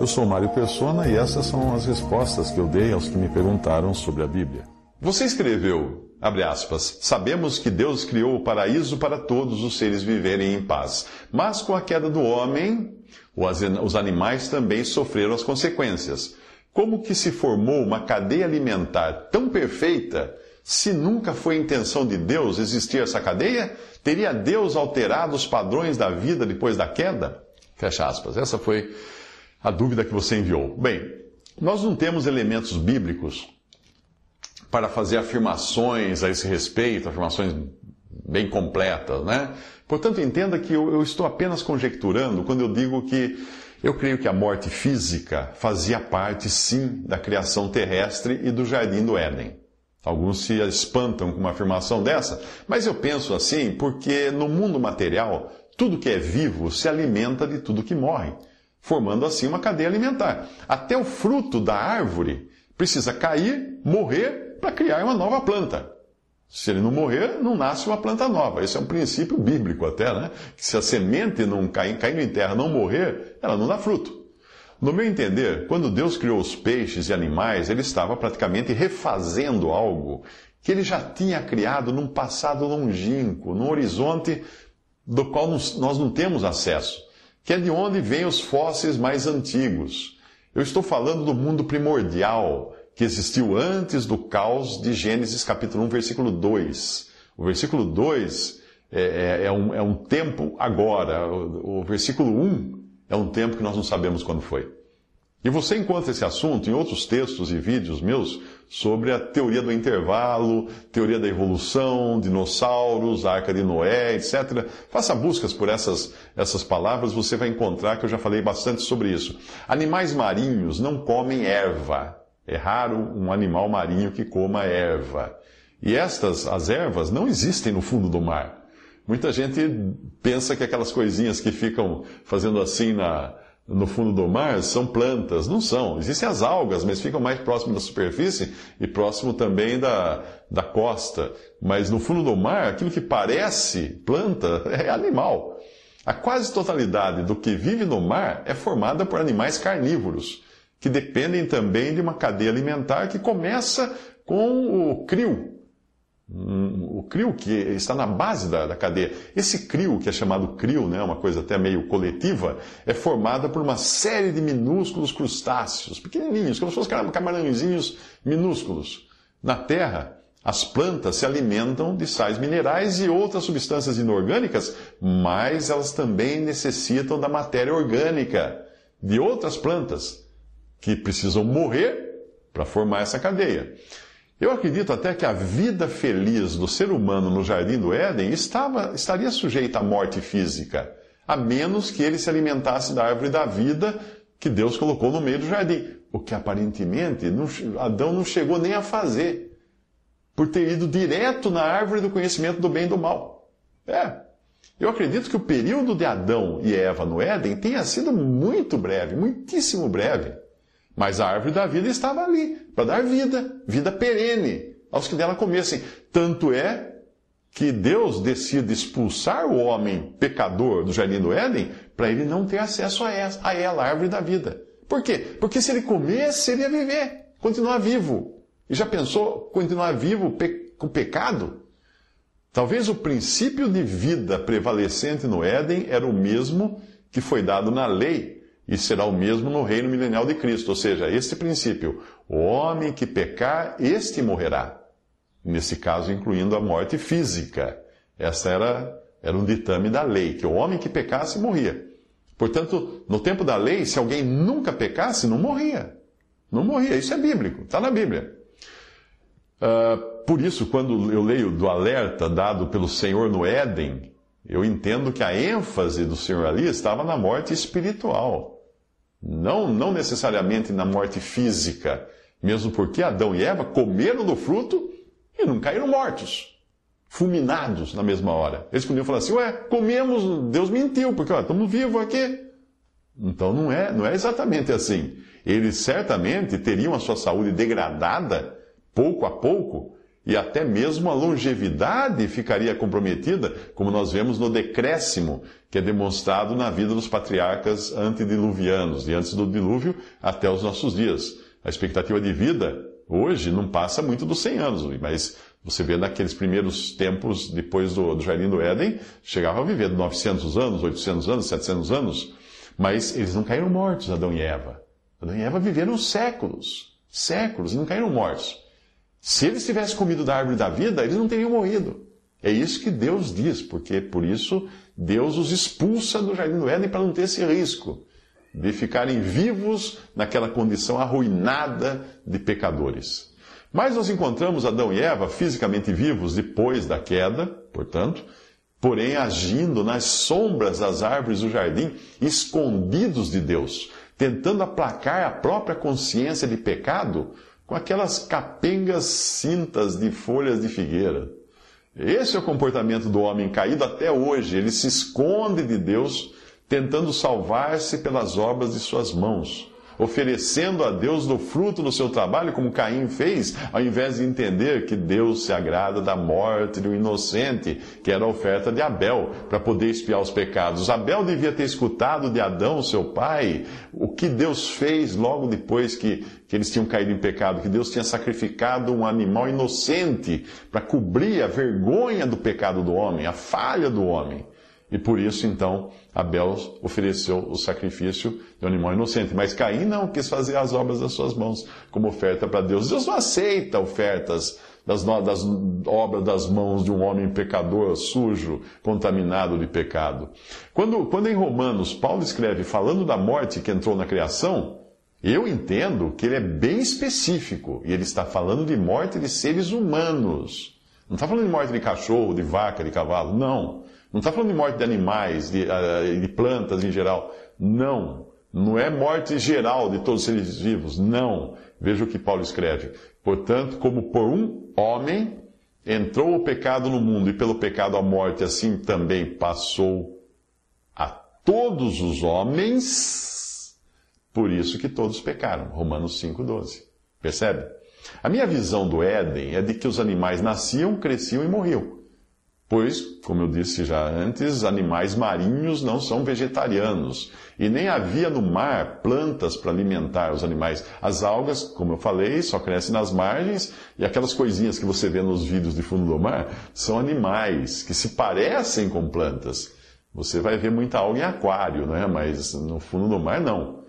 Eu sou Mário Persona e essas são as respostas que eu dei aos que me perguntaram sobre a Bíblia. Você escreveu, abre aspas, sabemos que Deus criou o paraíso para todos os seres viverem em paz, mas com a queda do homem, os animais também sofreram as consequências. Como que se formou uma cadeia alimentar tão perfeita se nunca foi intenção de Deus existir essa cadeia? Teria Deus alterado os padrões da vida depois da queda? Fecha aspas. Essa foi a dúvida que você enviou. Bem, nós não temos elementos bíblicos para fazer afirmações a esse respeito, afirmações bem completas, né? Portanto, entenda que eu, eu, estou apenas conjecturando quando eu digo que eu creio que a morte física fazia parte, sim, da criação terrestre e do jardim do Éden. Alguns se espantam com uma afirmação dessa, mas eu penso assim porque no mundo material, tudo que é vivo se alimenta de tudo que morre formando assim uma cadeia alimentar. Até o fruto da árvore precisa cair, morrer, para criar uma nova planta. Se ele não morrer, não nasce uma planta nova. Esse é um princípio bíblico até, né? Que se a semente não cair, caindo em terra não morrer, ela não dá fruto. No meu entender, quando Deus criou os peixes e animais, ele estava praticamente refazendo algo que ele já tinha criado num passado longínquo, num horizonte do qual nós não temos acesso que é de onde vêm os fósseis mais antigos. Eu estou falando do mundo primordial, que existiu antes do caos de Gênesis capítulo 1, versículo 2. O versículo 2 é, é, é, um, é um tempo agora, o, o versículo 1 é um tempo que nós não sabemos quando foi. E você encontra esse assunto em outros textos e vídeos meus sobre a teoria do intervalo, teoria da evolução, dinossauros, arca de Noé, etc. Faça buscas por essas, essas palavras, você vai encontrar que eu já falei bastante sobre isso. Animais marinhos não comem erva. É raro um animal marinho que coma erva. E estas, as ervas, não existem no fundo do mar. Muita gente pensa que aquelas coisinhas que ficam fazendo assim na, no fundo do mar são plantas. Não são. Existem as algas, mas ficam mais próximo da superfície e próximo também da, da costa. Mas no fundo do mar, aquilo que parece planta é animal. A quase totalidade do que vive no mar é formada por animais carnívoros, que dependem também de uma cadeia alimentar que começa com o crio, o crio que está na base da, da, cadeia. Esse crio, que é chamado crio, né, uma coisa até meio coletiva, é formada por uma série de minúsculos crustáceos, pequenininhos, como se fossem camarãozinhos minúsculos. Na Terra, as plantas se alimentam de sais minerais e outras substâncias inorgânicas, mas elas também necessitam da matéria orgânica de outras plantas que precisam morrer para formar essa cadeia. Eu acredito até que a vida feliz do ser humano no jardim do Éden estava, estaria sujeita à morte física, a menos que ele se alimentasse da árvore da vida que Deus colocou no meio do jardim, o que aparentemente não, Adão não chegou nem a fazer, por ter ido direto na árvore do conhecimento do bem e do mal. É. Eu acredito que o período de Adão e Eva no Éden tenha sido muito breve, muitíssimo breve. Mas a árvore da vida estava ali, para dar vida, vida perene, aos que dela comessem. Tanto é que Deus decide expulsar o homem pecador do jardim do Éden para ele não ter acesso a ela, a ela, a árvore da vida. Por quê? Porque se ele comesse, ele ia viver, continuar vivo. E já pensou continuar vivo com pecado? Talvez o princípio de vida prevalecente no Éden era o mesmo que foi dado na lei e será o mesmo no reino milenial de Cristo. Ou seja, este princípio: o homem que pecar, este morrerá. Nesse caso, incluindo a morte física. Essa era, era um ditame da lei, que o homem que pecasse morria. Portanto, no tempo da lei, se alguém nunca pecasse, não morria. Não morria. Isso é bíblico, está na Bíblia. Uh, por isso, quando eu leio do alerta dado pelo Senhor no Éden, eu entendo que a ênfase do Senhor ali estava na morte espiritual. Não, não necessariamente na morte física, mesmo porque Adão e Eva comeram do fruto e não caíram mortos, fulminados na mesma hora. Eles podiam falar assim: ué, comemos, Deus mentiu, porque ó, estamos vivos aqui. Então não é, não é exatamente assim. Eles certamente teriam a sua saúde degradada pouco a pouco e até mesmo a longevidade ficaria comprometida, como nós vemos no decréscimo que é demonstrado na vida dos patriarcas antediluvianos, de antes do dilúvio até os nossos dias. A expectativa de vida hoje não passa muito dos 100 anos, mas você vê naqueles primeiros tempos depois do, Jardim do Éden, chegava a viver 900 anos, 800 anos, 700 anos, mas eles não caíram mortos, Adão e Eva. Adão e Eva viveram séculos, séculos, e não caíram mortos. Se eles tivessem comido da árvore da vida, eles não teriam morrido. É isso que Deus diz, porque por isso Deus os expulsa do jardim do Éden para não ter esse risco de ficarem vivos naquela condição arruinada de pecadores. Mas nós encontramos Adão e Eva fisicamente vivos depois da queda, portanto, porém agindo nas sombras das árvores do jardim, escondidos de Deus, tentando aplacar a própria consciência de pecado com aquelas capengas cintas de folhas de figueira. Esse é o comportamento do homem caído até hoje. Ele se esconde de Deus, tentando salvar-se pelas obras de suas mãos oferecendo a Deus do fruto do seu trabalho, como Caim fez, ao invés de entender que Deus se agrada da morte do inocente, que era a oferta de Abel, para poder expiar os pecados. Abel devia ter escutado de Adão, seu pai, o que Deus fez logo depois que, que eles tinham caído em pecado, que Deus tinha sacrificado um animal inocente para cobrir a vergonha do pecado do homem, a falha do homem. E por isso, então, Abel ofereceu o sacrifício de um animal inocente. Mas Caim não quis fazer as obras das suas mãos como oferta para Deus. Deus não aceita ofertas das, das obras das mãos de um homem pecador, sujo, contaminado de pecado. Quando, quando em Romanos Paulo escreve falando da morte que entrou na criação, eu entendo que ele é bem específico e ele está falando de morte de seres humanos. Não está falando de morte de cachorro, de vaca, de cavalo, não. Não está falando de morte de animais, de, uh, de plantas em geral. Não. Não é morte geral de todos os seres vivos. Não. Veja o que Paulo escreve. Portanto, como por um homem entrou o pecado no mundo e pelo pecado a morte, assim também passou a todos os homens, por isso que todos pecaram. Romanos 5,12. Percebe? A minha visão do Éden é de que os animais nasciam, cresciam e morriam. Pois, como eu disse já antes, animais marinhos não são vegetarianos. E nem havia no mar plantas para alimentar os animais. As algas, como eu falei, só crescem nas margens, e aquelas coisinhas que você vê nos vídeos de fundo do mar são animais que se parecem com plantas. Você vai ver muita alga em aquário, né? mas no fundo do mar não.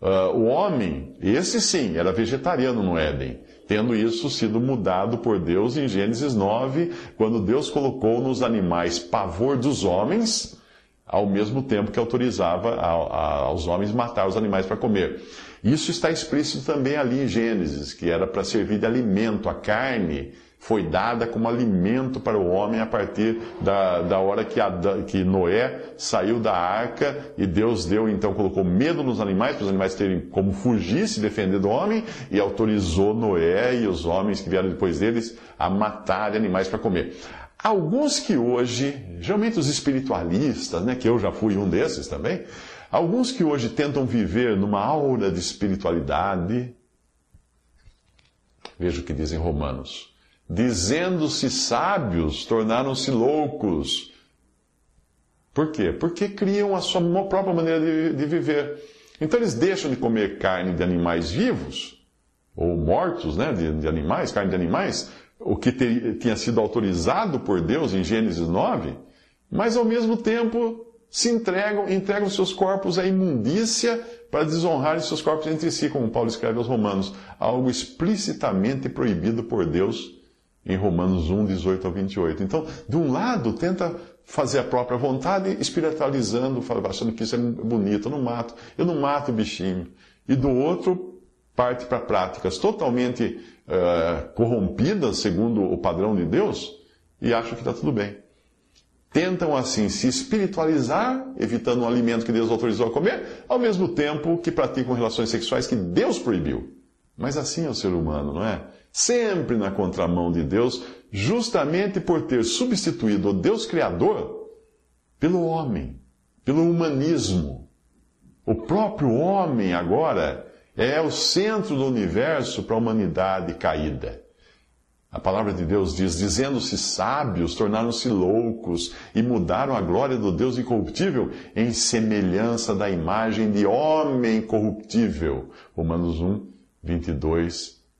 Uh, o homem, esse sim, era vegetariano no Éden tendo isso sido mudado por Deus em Gênesis 9, quando Deus colocou nos animais pavor dos homens, ao mesmo tempo que autorizava a, a, aos homens matar os animais para comer. Isso está explícito também ali em Gênesis, que era para servir de alimento, a carne foi dada como alimento para o homem a partir da, da hora que, que Noé saiu da arca e Deus deu, então, colocou medo nos animais, para os animais terem como fugir, se defender do homem, e autorizou Noé e os homens que vieram depois deles a matarem animais para comer. Alguns que hoje, geralmente os espiritualistas, né, que eu já fui um desses também, alguns que hoje tentam viver numa aura de espiritualidade, veja o que dizem Romanos dizendo-se sábios, tornaram-se loucos. Por quê? Porque criam a sua própria maneira de, de, viver. Então eles deixam de comer carne de animais vivos, ou mortos, né, de, de animais, carne de animais, o que ter, tinha sido autorizado por Deus em Gênesis 9, mas ao mesmo tempo se entregam, entregam seus corpos à imundícia para desonrarem seus corpos entre si, como Paulo escreve aos Romanos, algo explicitamente proibido por Deus em Romanos 1, 18 ao 28. Então, de um lado, tenta fazer a própria vontade, espiritualizando, achando que isso é bonito, eu não mato, eu não mato o bichinho. E do outro, parte para práticas totalmente uh, corrompidas, segundo o padrão de Deus, e acha que está tudo bem. Tentam assim se espiritualizar, evitando um alimento que Deus autorizou a comer, ao mesmo tempo que praticam relações sexuais que Deus proibiu. Mas assim é o ser humano, não é? Sempre na contramão de Deus, justamente por ter substituído o Deus Criador pelo homem, pelo humanismo. O próprio homem agora é o centro do universo para a humanidade caída. A palavra de Deus diz: dizendo-se sábios, tornaram-se loucos e mudaram a glória do Deus incorruptível em semelhança da imagem de homem corruptível. Romanos 1, 22